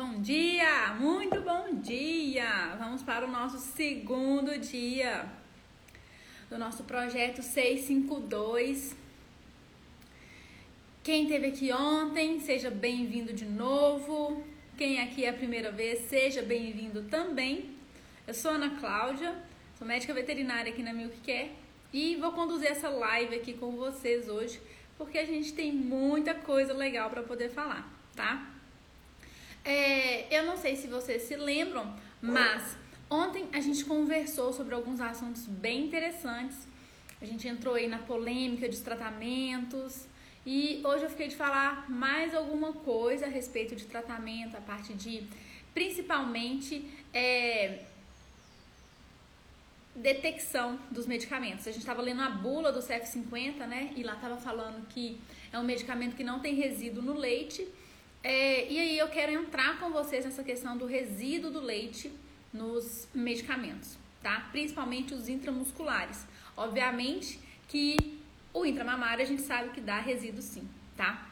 Bom dia, muito bom dia! Vamos para o nosso segundo dia do nosso projeto 652. Quem esteve aqui ontem, seja bem-vindo de novo. Quem aqui é a primeira vez, seja bem-vindo também. Eu sou Ana Cláudia, sou médica veterinária aqui na Milk Care e vou conduzir essa live aqui com vocês hoje, porque a gente tem muita coisa legal para poder falar, tá? É, eu não sei se vocês se lembram, mas ontem a gente conversou sobre alguns assuntos bem interessantes. A gente entrou aí na polêmica dos tratamentos e hoje eu fiquei de falar mais alguma coisa a respeito de tratamento, a parte de principalmente é, detecção dos medicamentos. A gente estava lendo a bula do CF50, né? E lá estava falando que é um medicamento que não tem resíduo no leite é, e aí eu quero entrar com vocês nessa questão do resíduo do leite nos medicamentos, tá? Principalmente os intramusculares. Obviamente que o intramamário a gente sabe que dá resíduo sim, tá?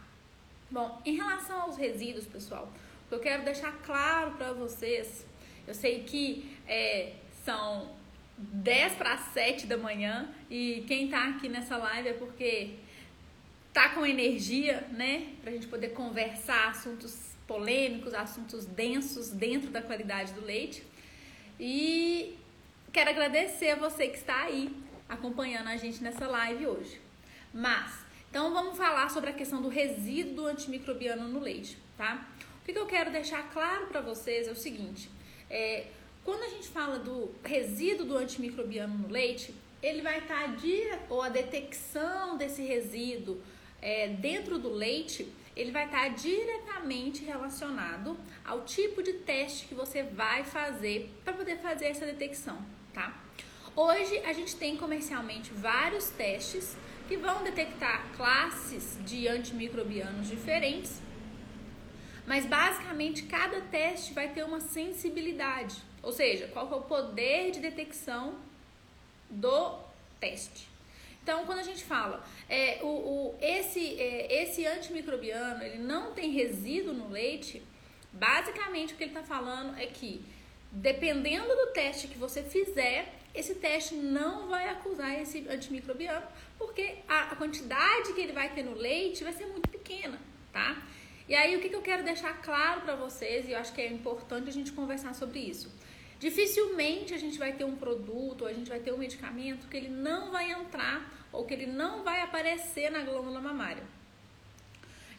Bom, em relação aos resíduos, pessoal, o que eu quero deixar claro para vocês, eu sei que é, são 10 para 7 da manhã e quem tá aqui nessa live é porque tá com energia, né, pra gente poder conversar assuntos polêmicos, assuntos densos dentro da qualidade do leite. E quero agradecer a você que está aí acompanhando a gente nessa live hoje. Mas, então vamos falar sobre a questão do resíduo antimicrobiano no leite, tá? O que eu quero deixar claro para vocês é o seguinte: é, quando a gente fala do resíduo do antimicrobiano no leite, ele vai estar tá ou a detecção desse resíduo é, dentro do leite, ele vai estar diretamente relacionado ao tipo de teste que você vai fazer para poder fazer essa detecção, tá? Hoje a gente tem comercialmente vários testes que vão detectar classes de antimicrobianos diferentes, mas basicamente cada teste vai ter uma sensibilidade, ou seja, qual é o poder de detecção do teste. Então, quando a gente fala, é, o, o, esse, é, esse antimicrobiano, ele não tem resíduo no leite, basicamente o que ele está falando é que, dependendo do teste que você fizer, esse teste não vai acusar esse antimicrobiano, porque a, a quantidade que ele vai ter no leite vai ser muito pequena, tá? E aí, o que, que eu quero deixar claro para vocês, e eu acho que é importante a gente conversar sobre isso. Dificilmente a gente vai ter um produto, ou a gente vai ter um medicamento que ele não vai entrar ou que ele não vai aparecer na glândula mamária.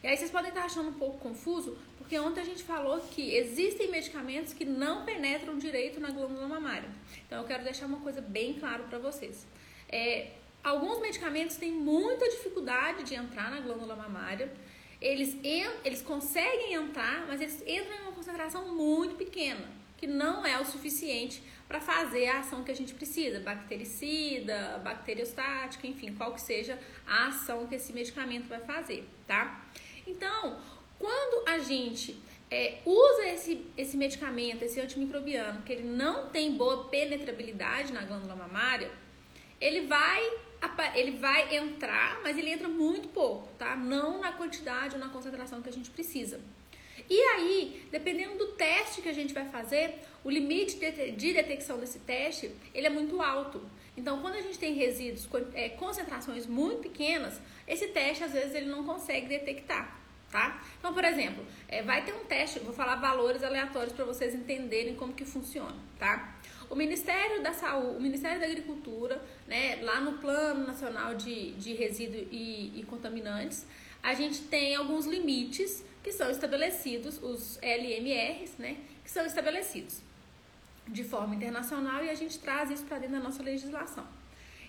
E aí vocês podem estar achando um pouco confuso, porque ontem a gente falou que existem medicamentos que não penetram direito na glândula mamária. Então eu quero deixar uma coisa bem claro para vocês. É, alguns medicamentos têm muita dificuldade de entrar na glândula mamária. Eles, eles conseguem entrar, mas eles entram em uma concentração muito pequena, que não é o suficiente para fazer a ação que a gente precisa, bactericida, bacteriostática, enfim, qual que seja a ação que esse medicamento vai fazer, tá? Então, quando a gente é, usa esse, esse medicamento, esse antimicrobiano, que ele não tem boa penetrabilidade na glândula mamária, ele vai ele vai entrar, mas ele entra muito pouco, tá? Não na quantidade ou na concentração que a gente precisa. E aí, dependendo do teste que a gente vai fazer, o limite de detecção desse teste ele é muito alto. Então, quando a gente tem resíduos, é, concentrações muito pequenas, esse teste às vezes ele não consegue detectar, tá? Então, por exemplo, é, vai ter um teste, vou falar valores aleatórios para vocês entenderem como que funciona, tá? O Ministério da Saúde, o Ministério da Agricultura, né, lá no Plano Nacional de, de Resíduos e, e Contaminantes, a gente tem alguns limites que são estabelecidos, os LMRs, né, que são estabelecidos de forma internacional e a gente traz isso para dentro da nossa legislação.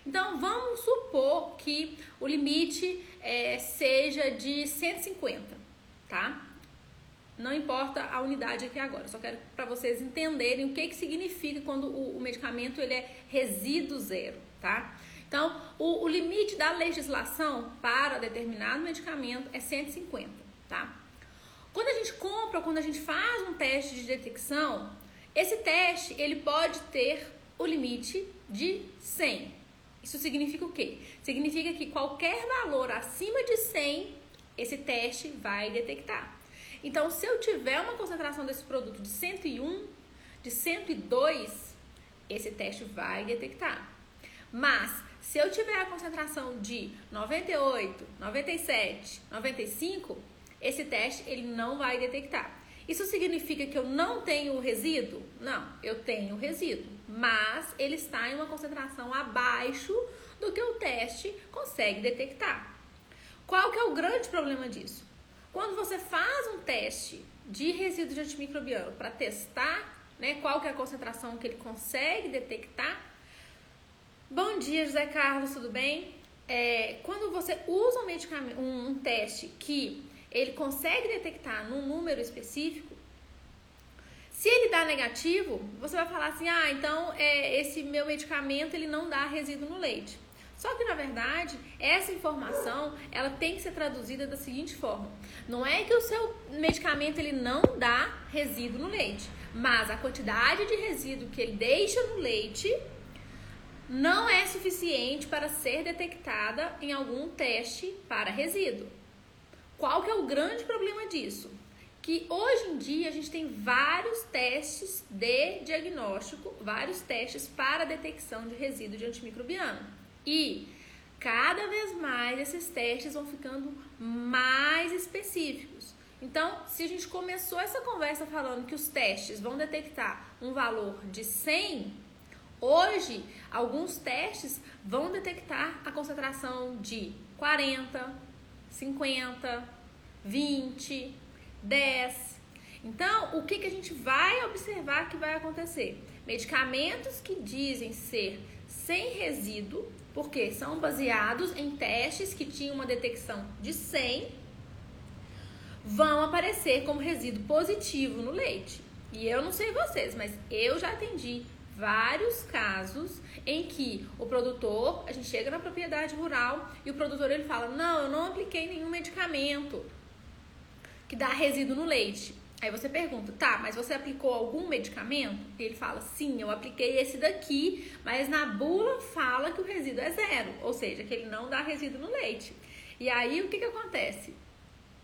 Então, vamos supor que o limite é, seja de 150, tá? Não importa a unidade aqui agora, só quero para vocês entenderem o que, que significa quando o, o, medicamento ele é resíduo zero, tá? Então, o, o limite da legislação para determinado medicamento é 150, tá? Quando a gente compra ou quando a gente faz um teste de detecção, esse teste ele pode ter o limite de 100. Isso significa o quê? Significa que qualquer valor acima de 100, esse teste vai detectar. Então, se eu tiver uma concentração desse produto de 101, de 102, esse teste vai detectar. Mas, se eu tiver a concentração de 98, 97, 95, esse teste ele não vai detectar. Isso significa que eu não tenho resíduo? Não, eu tenho resíduo, mas ele está em uma concentração abaixo do que o teste consegue detectar. Qual que é o grande problema disso? Quando você faz um teste de resíduo de antimicrobiano para testar né, qual que é a concentração que ele consegue detectar. Bom dia, José Carlos, tudo bem? É, quando você usa um medicamento, um, um teste que ele consegue detectar num número específico, se ele dá negativo, você vai falar assim, ah, então é, esse meu medicamento ele não dá resíduo no leite. Só que na verdade, essa informação, ela tem que ser traduzida da seguinte forma: não é que o seu medicamento ele não dá resíduo no leite, mas a quantidade de resíduo que ele deixa no leite não é suficiente para ser detectada em algum teste para resíduo. Qual que é o grande problema disso? Que hoje em dia a gente tem vários testes de diagnóstico, vários testes para detecção de resíduo de antimicrobiano. E cada vez mais esses testes vão ficando mais específicos. Então, se a gente começou essa conversa falando que os testes vão detectar um valor de 100, hoje alguns testes vão detectar a concentração de 40, 50, 20, 10. Então, o que, que a gente vai observar que vai acontecer? Medicamentos que dizem ser sem resíduo porque são baseados em testes que tinham uma detecção de 100, vão aparecer como resíduo positivo no leite. E eu não sei vocês, mas eu já atendi vários casos em que o produtor, a gente chega na propriedade rural e o produtor ele fala: "Não, eu não apliquei nenhum medicamento que dá resíduo no leite". Aí você pergunta, tá, mas você aplicou algum medicamento? E ele fala, sim, eu apliquei esse daqui, mas na bula fala que o resíduo é zero, ou seja, que ele não dá resíduo no leite. E aí o que, que acontece?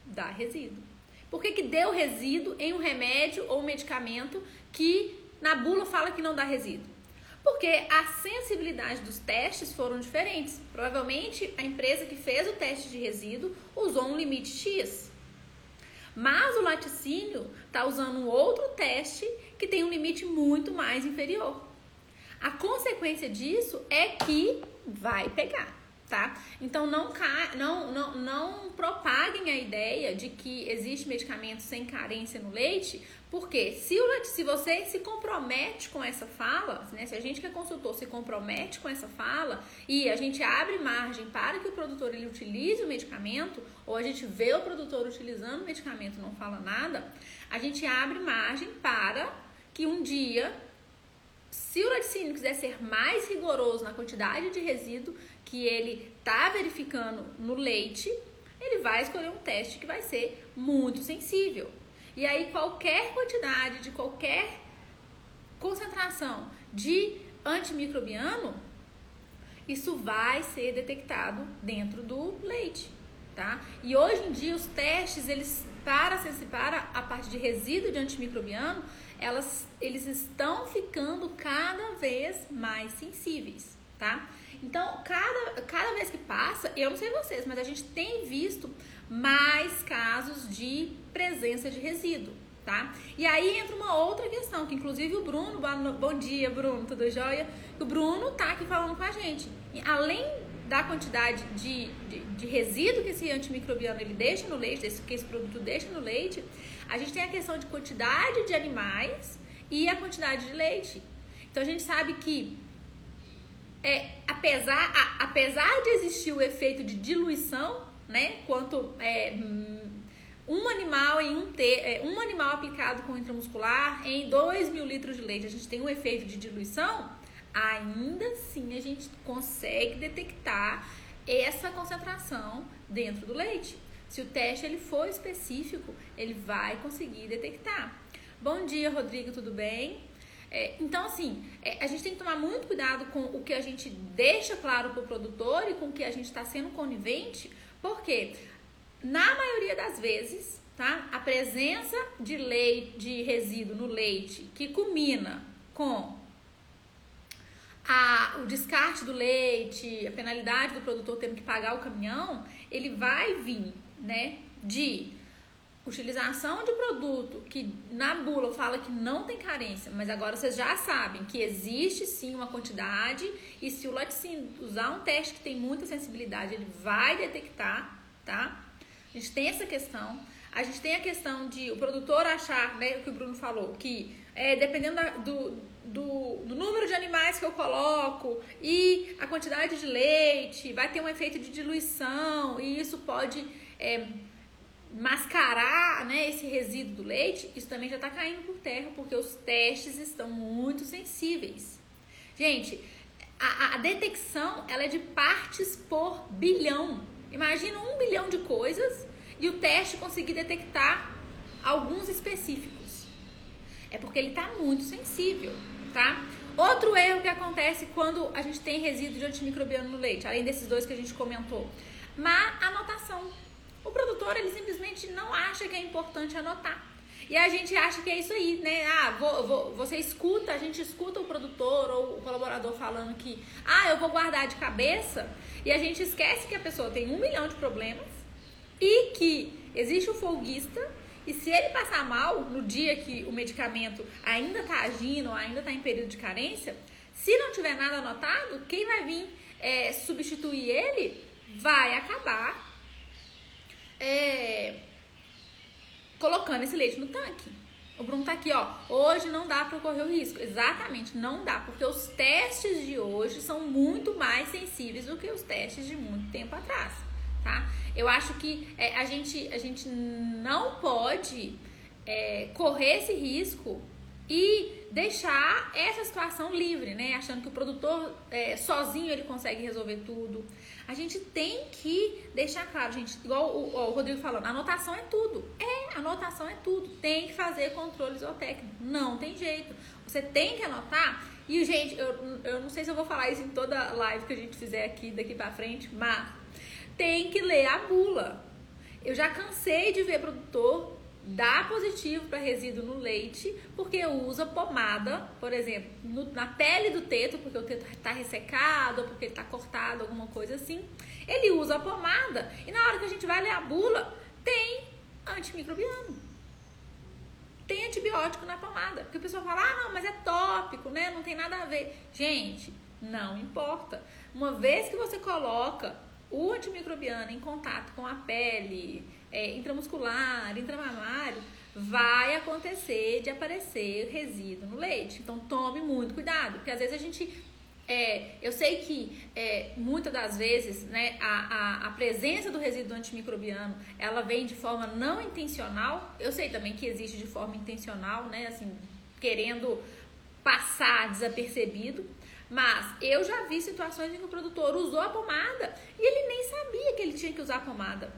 Dá resíduo. Por que, que deu resíduo em um remédio ou um medicamento que na bula fala que não dá resíduo? Porque a sensibilidade dos testes foram diferentes. Provavelmente a empresa que fez o teste de resíduo usou um limite X. Mas o laticínio está usando um outro teste que tem um limite muito mais inferior. A consequência disso é que vai pegar tá? Então não, não, não, não propaguem a ideia de que existe medicamento sem carência no leite, porque se, se você se compromete com essa fala, né, se a gente que é consultor se compromete com essa fala e a gente abre margem para que o produtor ele utilize o medicamento, ou a gente vê o produtor utilizando o medicamento e não fala nada, a gente abre margem para que um dia se o laticínio quiser ser mais rigoroso na quantidade de resíduo, que ele tá verificando no leite, ele vai escolher um teste que vai ser muito sensível. E aí qualquer quantidade de qualquer concentração de antimicrobiano, isso vai ser detectado dentro do leite, tá? E hoje em dia os testes, eles para, para a parte de resíduo de antimicrobiano, elas, eles estão ficando cada vez mais sensíveis, tá? Então, cada, cada vez que passa, eu não sei vocês, mas a gente tem visto mais casos de presença de resíduo, tá? E aí entra uma outra questão, que inclusive o Bruno, bom dia, Bruno, tudo jóia? O Bruno tá aqui falando com a gente. E além da quantidade de, de, de, resíduo que esse antimicrobiano ele deixa no leite, que esse produto deixa no leite, a gente tem a questão de quantidade de animais e a quantidade de leite. Então a gente sabe que é, apesar, a, apesar de existir o efeito de diluição, né? Quanto é, um animal em um, te, é, um animal aplicado com intramuscular em 2 mil litros de leite, a gente tem um efeito de diluição, ainda assim a gente consegue detectar essa concentração dentro do leite. Se o teste ele for específico, ele vai conseguir detectar. Bom dia, Rodrigo, tudo bem? É, então, assim, é, a gente tem que tomar muito cuidado com o que a gente deixa claro para o produtor e com o que a gente está sendo conivente, porque na maioria das vezes tá? A presença de leite, de resíduo no leite que culmina com a, o descarte do leite, a penalidade do produtor tendo que pagar o caminhão, ele vai vir, né, de utilização de produto que na bula fala que não tem carência, mas agora vocês já sabem que existe sim uma quantidade e se o laticínio usar um teste que tem muita sensibilidade, ele vai detectar, tá? A gente tem essa questão. A gente tem a questão de o produtor achar, né, o que o Bruno falou, que é, dependendo da, do, do, do, número de animais que eu coloco e a quantidade de leite, vai ter um efeito de diluição e isso pode é, mascarar né, esse resíduo do leite, isso também já está caindo por terra porque os testes estão muito sensíveis. Gente, a, a detecção ela é de partes por bilhão. Imagina um bilhão de coisas e o teste conseguir detectar alguns específicos. É porque ele está muito sensível, tá? Outro erro que acontece quando a gente tem resíduo de antimicrobiano no leite, além desses dois que a gente comentou, má anotação. O produtor, ele simplesmente não acha que é importante anotar. E a gente acha que é isso aí, né? Ah, vou, vou, você escuta, a gente escuta o produtor ou o colaborador falando que, ah, eu vou guardar de cabeça, e a gente esquece que a pessoa tem um milhão de problemas e que existe o folguista e se ele passar mal no dia que o medicamento ainda está agindo ainda está em período de carência, se não tiver nada anotado, quem vai vir é, substituir ele vai acabar é, colocando esse leite no tanque. O Bruno tá aqui, ó. Hoje não dá para correr o risco. Exatamente, não dá, porque os testes de hoje são muito mais sensíveis do que os testes de muito tempo atrás, tá? Eu acho que é, a, gente, a gente não pode é, correr esse risco e deixar essa situação livre, né? Achando que o produtor é, sozinho ele consegue resolver tudo. A gente tem que deixar claro, gente, igual o, o Rodrigo falou, anotação é tudo. É, anotação é tudo. Tem que fazer controle zootécnico. Não tem jeito. Você tem que anotar. E, gente, eu, eu não sei se eu vou falar isso em toda live que a gente fizer aqui daqui pra frente, mas tem que ler a bula. Eu já cansei de ver produtor dá positivo para resíduo no leite, porque usa pomada, por exemplo, no, na pele do teto, porque o teto está ressecado, ou porque ele está cortado, alguma coisa assim. Ele usa a pomada e na hora que a gente vai ler a bula, tem antimicrobiano. Tem antibiótico na pomada. Porque o pessoal fala, ah, não, mas é tópico, né? Não tem nada a ver. Gente, não importa. Uma vez que você coloca o antimicrobiano em contato com a pele, é, intramuscular, intramamário, vai acontecer de aparecer resíduo no leite. Então tome muito cuidado, porque às vezes a gente. É, eu sei que é, muitas das vezes né, a, a, a, presença do resíduo antimicrobiano ela vem de forma não intencional. Eu sei também que existe de forma intencional, né? Assim, querendo passar desapercebido. Mas eu já vi situações em que o produtor usou a pomada e ele nem sabia que ele tinha que usar a pomada.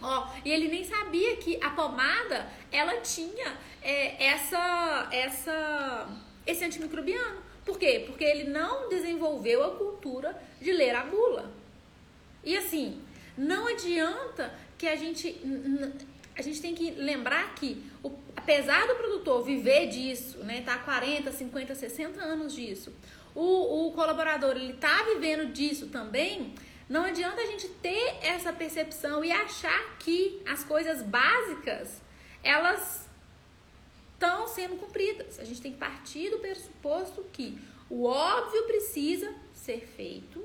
Ó, e ele nem sabia que a pomada ela tinha é, essa, essa, esse antimicrobiano. Por quê? Porque ele não desenvolveu a cultura de ler a bula. E assim, não adianta que a gente. A gente tem que lembrar que, apesar do produtor viver disso, né, tá 40, 50, 60 anos disso, o, o colaborador ele tá vivendo disso também, não adianta a gente ter essa percepção e achar que as coisas básicas elas estão sendo cumpridas. A gente tem que partir do pressuposto que o óbvio precisa ser feito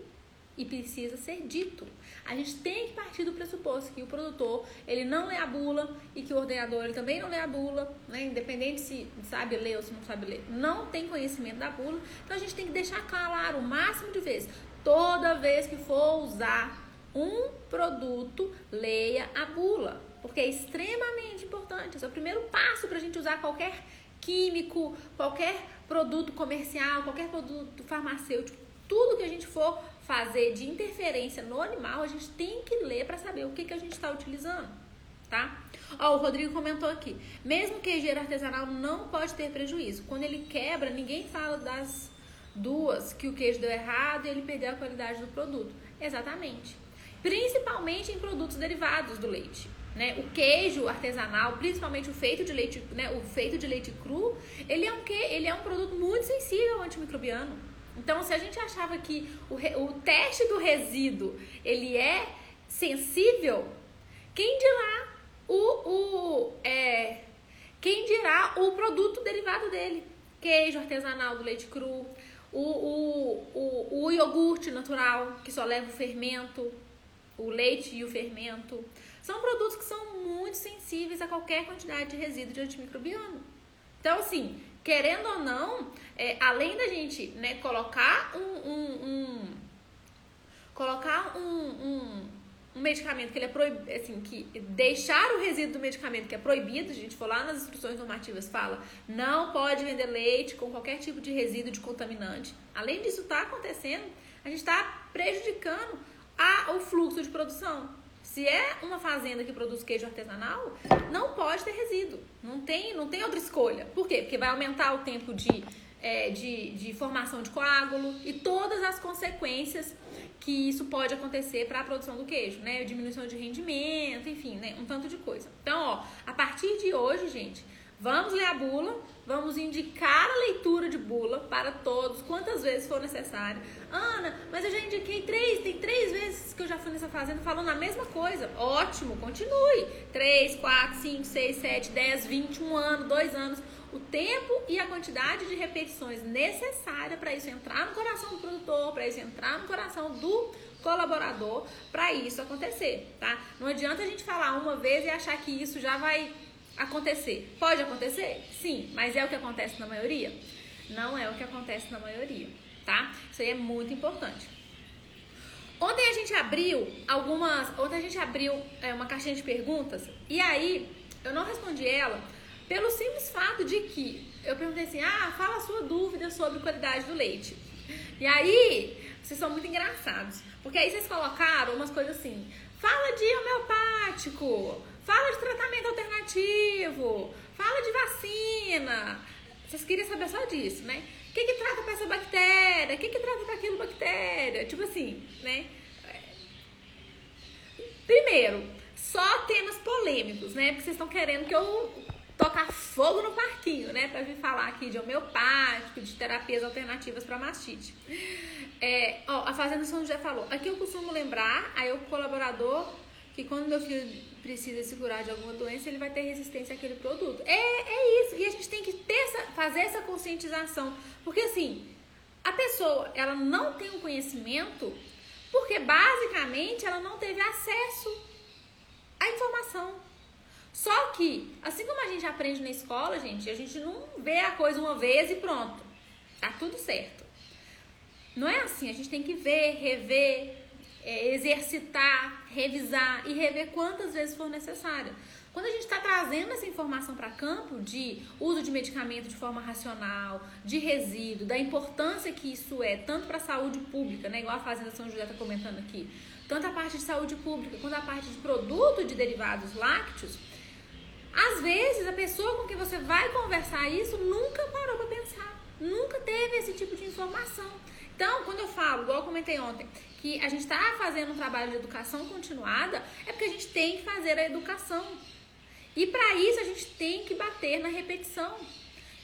e precisa ser dito. A gente tem que partir do pressuposto que o produtor ele não lê a bula e que o ordenador ele também não lê a bula, né? independente se sabe ler ou se não sabe ler, não tem conhecimento da bula. Então a gente tem que deixar claro o máximo de vezes toda vez que for usar um produto, leia a bula, porque é extremamente importante. Esse é o primeiro passo para a gente usar qualquer químico, qualquer produto comercial, qualquer produto farmacêutico, tudo que a gente for fazer de interferência no animal, a gente tem que ler para saber o que, que a gente está utilizando, tá? Ó, o Rodrigo comentou aqui, mesmo queijeiro artesanal não pode ter prejuízo. Quando ele quebra, ninguém fala das Duas, que o queijo deu errado e ele perdeu a qualidade do produto. Exatamente. Principalmente em produtos derivados do leite. Né? O queijo artesanal, principalmente o feito de leite, né? o feito de leite cru, ele é um que ele é um produto muito sensível ao antimicrobiano. Então, se a gente achava que o, o teste do resíduo ele é sensível, quem dirá o, o é, quem dirá o produto derivado dele? Queijo artesanal do leite cru, o, o, o, o iogurte natural, que só leva o fermento, o leite e o fermento. São produtos que são muito sensíveis a qualquer quantidade de resíduo de antimicrobiano. Então, assim, querendo ou não, é, além da gente né, colocar um, um, um colocar um, um, um, medicamento que ele é proibido, assim, que deixar o resíduo do medicamento que é proibido, a gente for lá nas instruções normativas fala, não pode vender leite com qualquer tipo de resíduo de contaminante. Além disso tá acontecendo, a gente está prejudicando a, o fluxo de produção. Se é uma fazenda que produz queijo artesanal, não pode ter resíduo. Não tem, não tem outra escolha. Por quê? Porque vai aumentar o tempo de, é, de, de formação de coágulo e todas as consequências que isso pode acontecer para a produção do queijo, né? Diminuição de rendimento, enfim, né? Um tanto de coisa. Então, ó, a partir de hoje, gente, vamos ler a bula, Vamos indicar a leitura de bula para todos, quantas vezes for necessário. Ana, mas eu já indiquei três, tem três vezes que eu já fui nessa fazenda falando a mesma coisa. Ótimo, continue. Três, quatro, cinco, seis, sete, dez, vinte, um ano, dois anos. O tempo e a quantidade de repetições necessária para isso entrar no coração do produtor, para isso entrar no coração do colaborador, para isso acontecer, tá? Não adianta a gente falar uma vez e achar que isso já vai acontecer. Pode acontecer? Sim, mas é o que acontece na maioria? Não é o que acontece na maioria, tá? Isso aí é muito importante. Ontem a gente abriu algumas. Ontem a gente abriu é, uma caixinha de perguntas e aí eu não respondi ela pelo simples fato de que eu perguntei assim: ah, fala a sua dúvida sobre qualidade do leite. E aí, vocês são muito engraçados, porque aí vocês colocaram umas coisas assim: fala de homeopático, Fala de tratamento alternativo, fala de vacina. Vocês queriam saber só disso, né? O que, que trata para essa bactéria? O que, que trata para aquela bactéria? Tipo assim, né? Primeiro, só temas polêmicos, né? Porque vocês estão querendo que eu tocar fogo no parquinho, né? Pra vir falar aqui de homeopático, de terapias alternativas para mastite. É, ó, a Fazenda São José falou. Aqui eu costumo lembrar, aí o colaborador, que quando meu filho precisa se curar de alguma doença, ele vai ter resistência àquele produto. É, é isso. E a gente tem que ter essa, fazer essa conscientização. Porque assim, a pessoa, ela não tem um conhecimento porque basicamente ela não teve acesso à informação. Só que, assim como a gente aprende na escola, gente, a gente não vê a coisa uma vez e pronto. Tá tudo certo. Não é assim, a gente tem que ver, rever, é, exercitar, revisar e rever quantas vezes for necessário. Quando a gente está trazendo essa informação para campo de uso de medicamento de forma racional, de resíduo, da importância que isso é, tanto para a saúde pública, né, igual a Fazenda São José está comentando aqui, tanto a parte de saúde pública quanto a parte de produto de derivados lácteos, às vezes a pessoa com quem você vai conversar isso nunca parou para pensar, nunca teve esse tipo de informação. Então, quando eu falo, igual eu comentei ontem, que a gente está fazendo um trabalho de educação continuada, é porque a gente tem que fazer a educação. E para isso a gente tem que bater na repetição.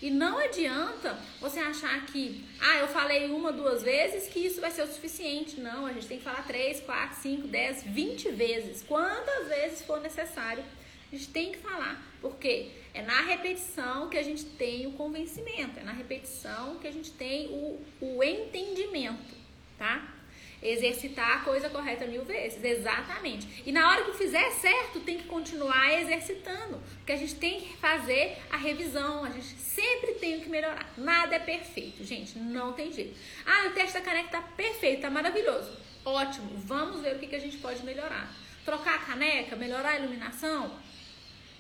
E não adianta você achar que, ah, eu falei uma, duas vezes que isso vai ser o suficiente. Não, a gente tem que falar três, quatro, cinco, dez, vinte vezes. Quantas vezes for necessário, a gente tem que falar. Porque é na repetição que a gente tem o convencimento, é na repetição que a gente tem o, o entendimento, tá? Exercitar a coisa correta mil vezes, exatamente. E na hora que fizer certo, tem que continuar exercitando, porque a gente tem que fazer a revisão, a gente sempre tem que melhorar. Nada é perfeito, gente, não tem jeito. Ah, o teste da caneca tá perfeito, tá maravilhoso. Ótimo, vamos ver o que, que a gente pode melhorar. Trocar a caneca, melhorar a iluminação,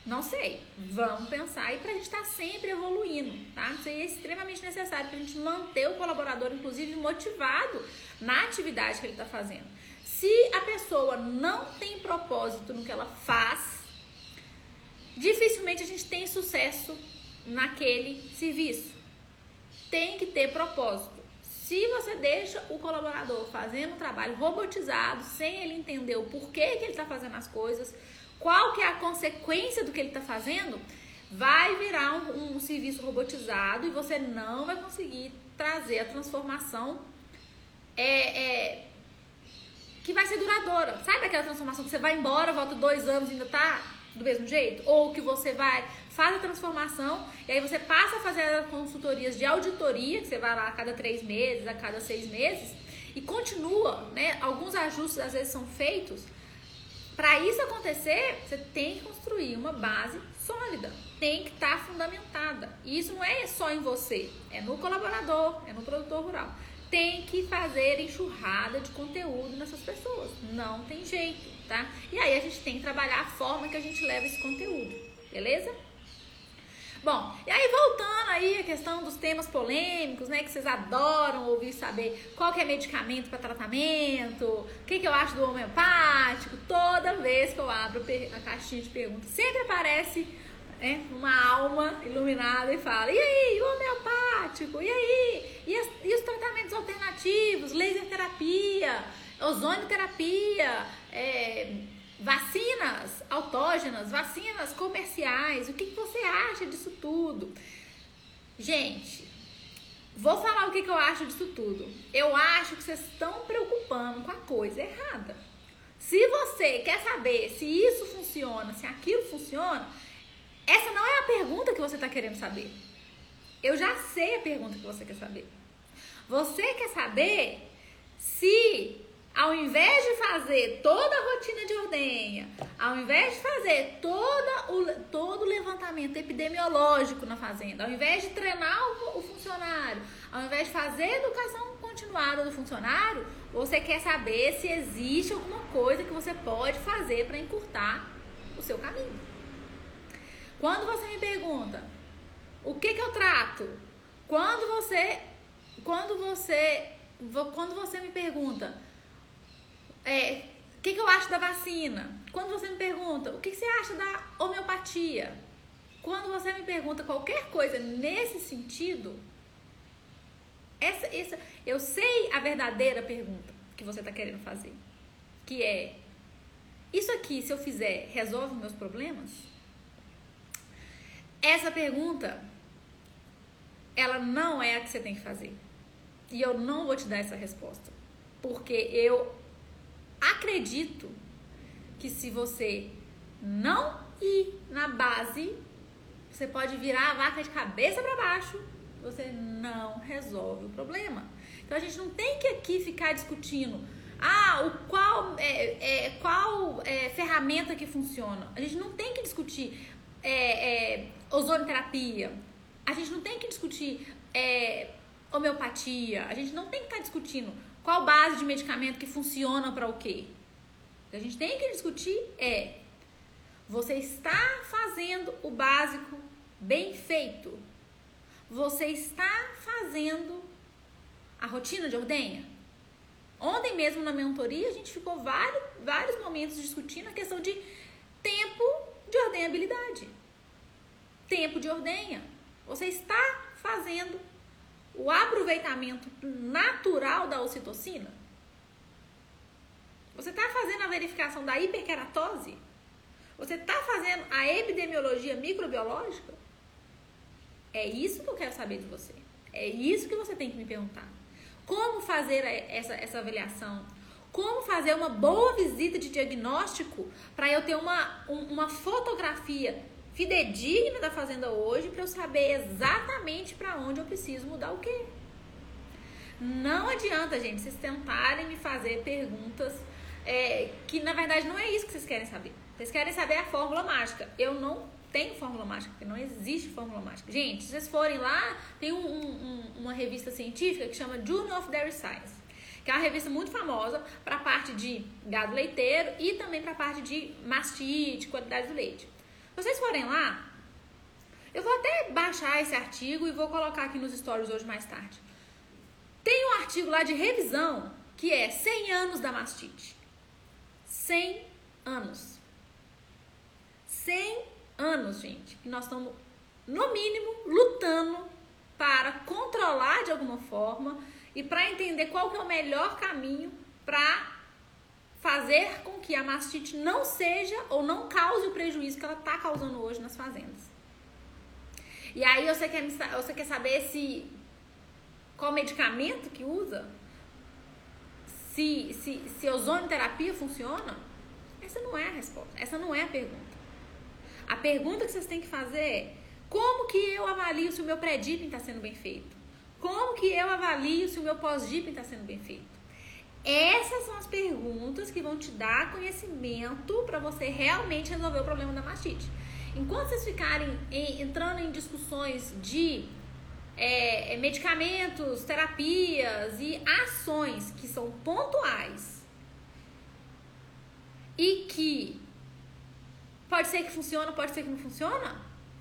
não sei. Vamos pensar e para a gente estar tá sempre evoluindo, tá? Isso aí é extremamente necessário para a gente manter o colaborador, inclusive, motivado na atividade que ele está fazendo. Se a pessoa não tem propósito no que ela faz, dificilmente a gente tem sucesso naquele serviço. Tem que ter propósito. Se você deixa o colaborador fazendo um trabalho robotizado, sem ele entender o porquê que ele está fazendo as coisas, qual que é a consequência do que ele está fazendo, vai virar um, um, serviço robotizado e você não vai conseguir trazer a transformação é, é, que vai ser duradoura. Sabe aquela transformação que você vai embora, volta dois anos e ainda tá do mesmo jeito? Ou que você vai, faz a transformação e aí você passa a fazer consultorias de auditoria, que você vai lá a cada três meses, a cada seis meses, e continua, né? Alguns ajustes às vezes são feitos. Para isso acontecer, você tem que construir uma base sólida, tem que estar tá fundamentada. E isso não é só em você, é no colaborador, é no produtor rural. Tem que fazer enxurrada de conteúdo nessas pessoas. Não tem jeito, tá? E aí a gente tem que trabalhar a forma que a gente leva esse conteúdo, beleza? Bom, e aí voltando aí a questão dos temas polêmicos, né, que vocês adoram ouvir saber qual que é medicamento para tratamento, o que, que eu acho do homeopático, toda vez que eu abro a caixinha de perguntas, sempre aparece né, uma alma iluminada e fala, e aí, o homeopático, e aí, e, as, e os tratamentos alternativos, laser terapia, ozônio terapia, é, Vacinas autógenas, vacinas comerciais, o que, que você acha disso tudo? Gente, vou falar o que, que eu acho disso tudo. Eu acho que vocês estão preocupando com a coisa errada. Se você quer saber se isso funciona, se aquilo funciona, essa não é a pergunta que você está querendo saber. Eu já sei a pergunta que você quer saber. Você quer saber se ao invés de fazer toda a rotina de ordenha, ao invés de fazer toda o, todo o levantamento epidemiológico na fazenda, ao invés de treinar o, o funcionário, ao invés de fazer a educação continuada do funcionário, você quer saber se existe alguma coisa que você pode fazer para encurtar o seu caminho. Quando você me pergunta o que, que eu trato, quando você, quando você, quando você me pergunta é, o que, que, eu acho da vacina? Quando você me pergunta o que, que você acha da homeopatia? Quando você me pergunta qualquer coisa nesse sentido, essa, essa, eu sei a verdadeira pergunta que você está querendo fazer, que é isso aqui, se eu fizer, resolve meus problemas? Essa pergunta, ela não é a que você tem que fazer. E eu não vou te dar essa resposta. Porque eu acredito que se você não ir na base, você pode virar a vaca de cabeça para baixo, você não resolve o problema. Então a gente não tem que aqui ficar discutindo ah, o qual é, é qual é, ferramenta que funciona. A gente não tem que discutir é, é, ozonoterapia. A gente não tem que discutir é, homeopatia. A gente não tem que estar discutindo qual base de medicamento que funciona para o quê? O que a gente tem que discutir é: você está fazendo o básico bem feito? Você está fazendo a rotina de ordenha? Ontem mesmo na mentoria a gente ficou vários, vários momentos discutindo a questão de tempo de ordenhabilidade. Tempo de ordenha. Você está fazendo o aproveitamento natural da ocitocina? Você está fazendo a verificação da hiperkeratose? Você está fazendo a epidemiologia microbiológica? É isso que eu quero saber de você. É isso que você tem que me perguntar. Como fazer essa, essa avaliação? Como fazer uma boa visita de diagnóstico para eu ter uma, uma fotografia fidedigna da fazenda hoje para eu saber exatamente para onde eu preciso mudar o quê. Não adianta, gente, vocês tentarem me fazer perguntas é, que na verdade não é isso que vocês querem saber. Vocês querem saber a fórmula mágica. Eu não tenho fórmula mágica, porque não existe fórmula mágica. Gente, se vocês forem lá, tem um, um, uma revista científica que chama Journal of Dairy Science, que é uma revista muito famosa para a parte de gado leiteiro e também para a parte de mastite, qualidade do leite vocês forem lá, eu vou até baixar esse artigo e vou colocar aqui nos stories hoje mais tarde. Tem um artigo lá de revisão que é 100 anos da mastite. 100 anos. 100 anos, gente, que nós estamos, no mínimo, lutando para controlar de alguma forma e para entender qual que é o melhor caminho para fazer com que a mastite não seja ou não cause o prejuízo que ela está causando hoje nas fazendas. E aí você quer, você quer saber se qual medicamento que usa? Se, se, se ozonoterapia funciona? Essa não é a resposta. Essa não é a pergunta. A pergunta que vocês têm que fazer é como que eu avalio se o meu pré-dipping está sendo bem feito? Como que eu avalio se o meu pós-dipping está sendo bem feito? Essas são as perguntas que vão te dar conhecimento para você realmente resolver o problema da mastite. Enquanto vocês ficarem em, entrando em discussões de é, é, medicamentos, terapias e ações que são pontuais e que pode ser que funciona, pode ser que não funciona,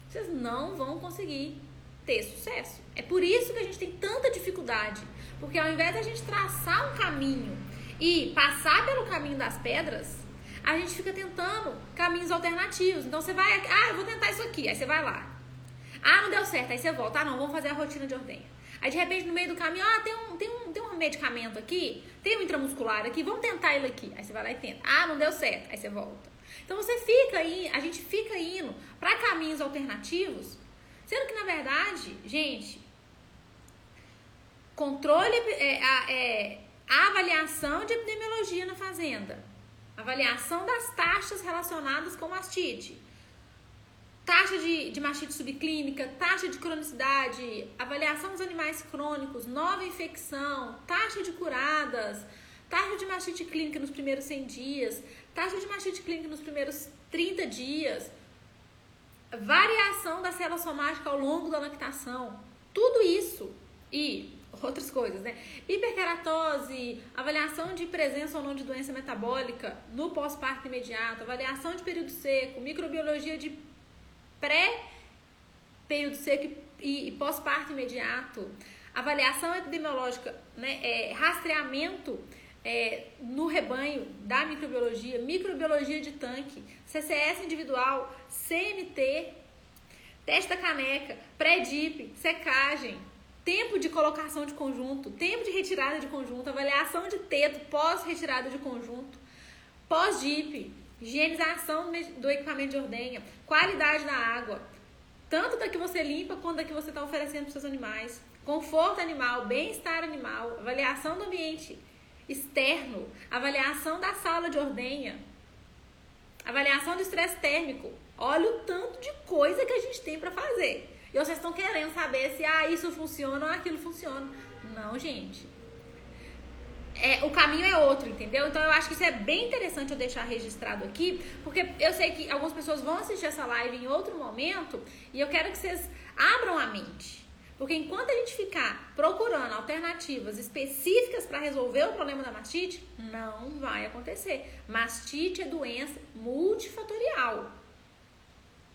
vocês não vão conseguir ter sucesso. É por isso que a gente tem tanta dificuldade. Porque ao invés de a gente traçar um caminho e passar pelo caminho das pedras, a gente fica tentando caminhos alternativos. Então você vai, ah, eu vou tentar isso aqui. Aí você vai lá. Ah, não deu certo. Aí você volta. Ah, não, vamos fazer a rotina de ordenha. Aí de repente no meio do caminho, ah, tem um, tem um, tem um medicamento aqui, tem um intramuscular aqui, vamos tentar ele aqui. Aí você vai lá e tenta. Ah, não deu certo. Aí você volta. Então você fica aí, a gente fica indo para caminhos alternativos Sendo que, na verdade, gente, controle, é, a, é, avaliação de epidemiologia na fazenda, avaliação das taxas relacionadas com mastite, taxa de, de mastite subclínica, taxa de cronicidade, avaliação dos animais crônicos, nova infecção, taxa de curadas, taxa de mastite clínica nos primeiros 100 dias, taxa de mastite clínica nos primeiros 30 dias, variação da célula somática ao longo da lactação, tudo isso e outras coisas, né? Hiperkeratose, avaliação de presença ou não de doença metabólica no pós-parto imediato, avaliação de período seco, microbiologia de pré-período seco e, pós-parto imediato, avaliação epidemiológica, né? É, rastreamento é, no rebanho da microbiologia, microbiologia de tanque, CCS individual, CMT, teste da caneca, pré-dip, secagem, tempo de colocação de conjunto, tempo de retirada de conjunto, avaliação de teto pós-retirada de conjunto, pós-dip, higienização do equipamento de ordenha, qualidade da água, tanto da que você limpa quanto da que você está oferecendo para os seus animais, conforto animal, bem-estar animal, avaliação do ambiente externo, avaliação da sala de ordenha, avaliação do estresse térmico. Olha o tanto de coisa que a gente tem para fazer. E vocês estão querendo saber se ah, isso funciona ou aquilo funciona. Não, gente. É, o caminho é outro, entendeu? Então eu acho que isso é bem interessante eu deixar registrado aqui, porque eu sei que algumas pessoas vão assistir essa live em outro momento e eu quero que vocês abram a mente. Porque enquanto a gente ficar procurando alternativas específicas para resolver o problema da mastite, não vai acontecer. Mastite é doença multifatorial.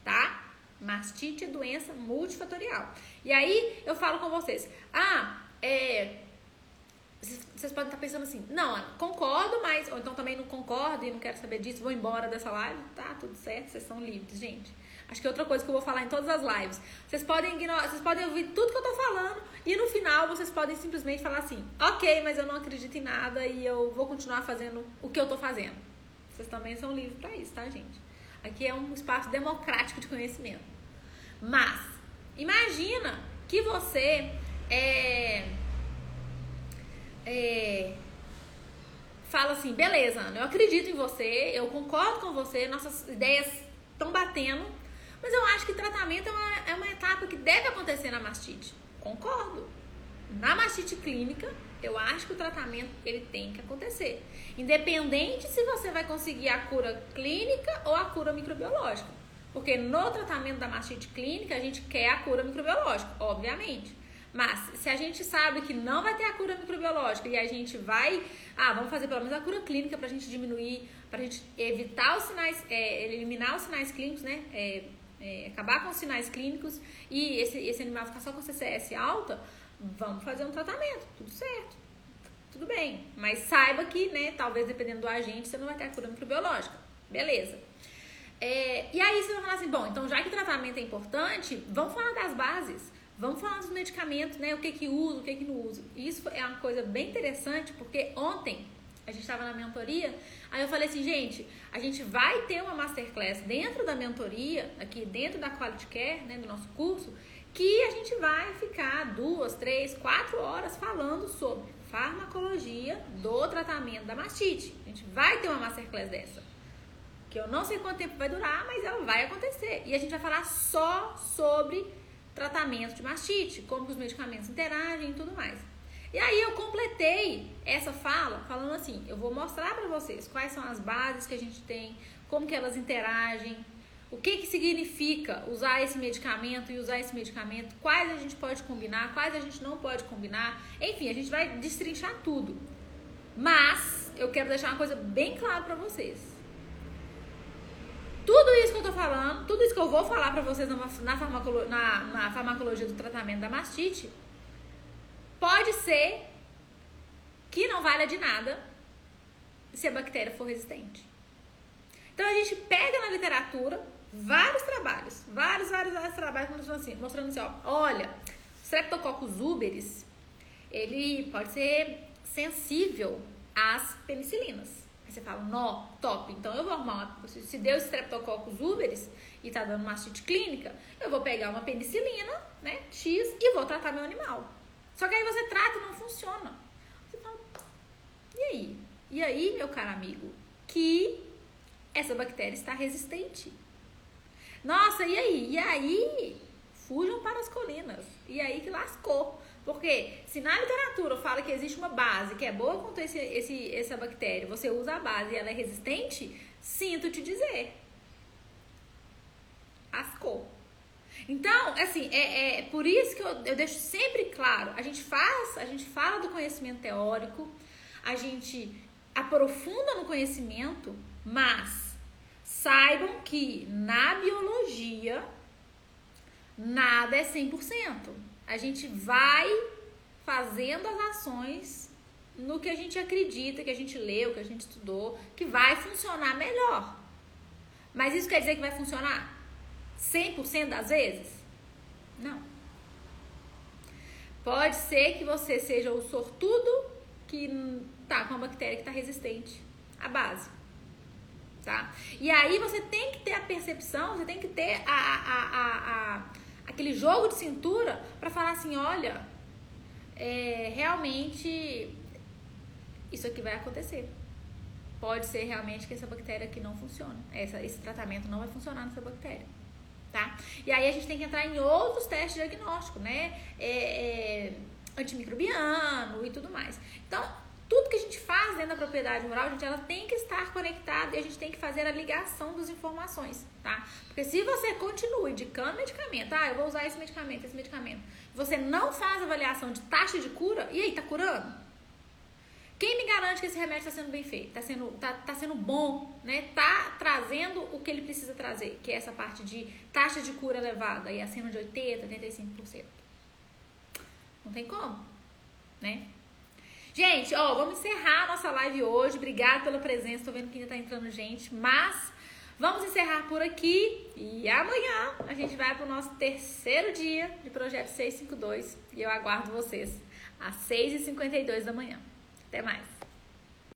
Tá? Mastite doença multifatorial. E aí eu falo com vocês: ah, é. Vocês podem estar pensando assim, não, concordo, mas. Ou então também não concordo e não quero saber disso, vou embora dessa live. Tá, tudo certo, vocês são livres, gente. Acho que é outra coisa que eu vou falar em todas as lives. Vocês podem ignorar, vocês podem ouvir tudo que eu tô falando e no final vocês podem simplesmente falar assim: "OK, mas eu não acredito em nada e eu vou continuar fazendo o que eu tô fazendo". Vocês também são livres para isso, tá, gente? Aqui é um espaço democrático de conhecimento. Mas imagina que você é, é fala assim, beleza, Ana, eu acredito em você, eu concordo com você, nossas ideias estão batendo, mas eu acho que tratamento é uma, é uma etapa que deve acontecer na mastite. Concordo. Na mastite clínica, eu acho que o tratamento ele tem que acontecer. Independente se você vai conseguir a cura clínica ou a cura microbiológica. Porque no tratamento da mastite clínica, a gente quer a cura microbiológica, obviamente. Mas se a gente sabe que não vai ter a cura microbiológica e a gente vai, ah, vamos fazer pelo menos a cura clínica para a gente diminuir, para a gente evitar os sinais, é, eliminar os sinais clínicos, né? É, é, acabar com os sinais clínicos e esse, esse animal ficar só com CCS alta, vamos fazer um tratamento, tudo certo. Tudo bem, mas saiba que, né, talvez dependendo do agente, você não vai ter a cura microbiológica. Beleza. É, e aí você vai falar assim, bom, então já que o tratamento é importante, vamos falar das bases. Vamos falar dos medicamentos, né? O que que usa, o que que não usa. Isso é uma coisa bem interessante, porque ontem a gente estava na mentoria, aí eu falei assim, gente, a gente vai ter uma masterclass dentro da mentoria, aqui dentro da Quality Care, né, do nosso curso, que a gente vai ficar duas, três, quatro horas falando sobre farmacologia do tratamento da mastite. A gente vai ter uma masterclass dessa. Que eu não sei quanto tempo vai durar, mas ela vai acontecer. E a gente vai falar só sobre tratamento de mastite, como os medicamentos interagem e tudo mais. E aí eu completei essa fala falando assim, eu vou mostrar para vocês quais são as bases que a gente tem, como que elas interagem, o que que significa usar esse medicamento e usar esse medicamento, quais a gente pode combinar, quais a gente não pode combinar. Enfim, a gente vai destrinchar tudo. Mas eu quero deixar uma coisa bem clara para vocês. Tudo isso que eu tô falando, tudo isso que eu vou falar para vocês na, farmacolo na, na farmacologia do tratamento da mastite, Pode ser que não valha de nada se a bactéria for resistente. Então a gente pega na literatura vários trabalhos, vários, vários, vários trabalhos mostrando assim, mostrando assim, ó, olha, Streptococcus uberis, ele pode ser sensível às penicilinas. Aí você fala, nó, top, então eu vou arrumar uma, se deu Streptococcus uberis e tá dando mastite clínica, eu vou pegar uma penicilina, né, X, e vou tratar meu animal. Só que aí você trata e não funciona. Você fala, e aí? E aí, meu caro amigo, que essa bactéria está resistente. Nossa, e aí? E aí, fujam para as colinas. E aí que lascou. Porque se na literatura fala que existe uma base que é boa contra esse, esse, essa bactéria, você usa a base e ela é resistente, sinto te dizer. Ascou. Então, assim, é, é por isso que eu, eu deixo sempre claro, a gente faz, a gente fala do conhecimento teórico, a gente aprofunda no conhecimento, mas saibam que na biologia nada é 100%. A gente vai fazendo as ações no que a gente acredita, que a gente leu, que a gente estudou, que vai funcionar melhor. Mas isso quer dizer que vai funcionar? 100% das vezes? Não. Pode ser que você seja o sortudo que tá com uma bactéria que está resistente à base. Tá? E aí você tem que ter a percepção, você tem que ter a, a, a, a aquele jogo de cintura para falar assim, olha, é, realmente isso aqui vai acontecer. Pode ser realmente que essa bactéria aqui não funcione. Essa, esse tratamento não vai funcionar nessa bactéria tá? E aí a gente tem que entrar em outros testes diagnósticos, né? É, é, antimicrobiano e tudo mais. Então, tudo que a gente faz dentro da propriedade rural, gente, ela tem que estar conectada e a gente tem que fazer a ligação das informações, tá? Porque se você continua indicando medicamento, ah, eu vou usar esse medicamento, esse medicamento, você não faz avaliação de taxa de cura, e aí, tá curando? Quem me garante que esse remédio está sendo bem feito, está sendo, tá, tá sendo bom, né? Tá trazendo o que ele precisa trazer, que é essa parte de taxa de cura elevada, e acima de 80, 85%. Não tem como, né? Gente, ó, vamos encerrar a nossa live hoje. Obrigada pela presença. Tô vendo que ainda tá entrando gente, mas vamos encerrar por aqui e amanhã a gente vai pro nosso terceiro dia de projeto 652 e eu aguardo vocês às 6h52 da manhã. Até mais!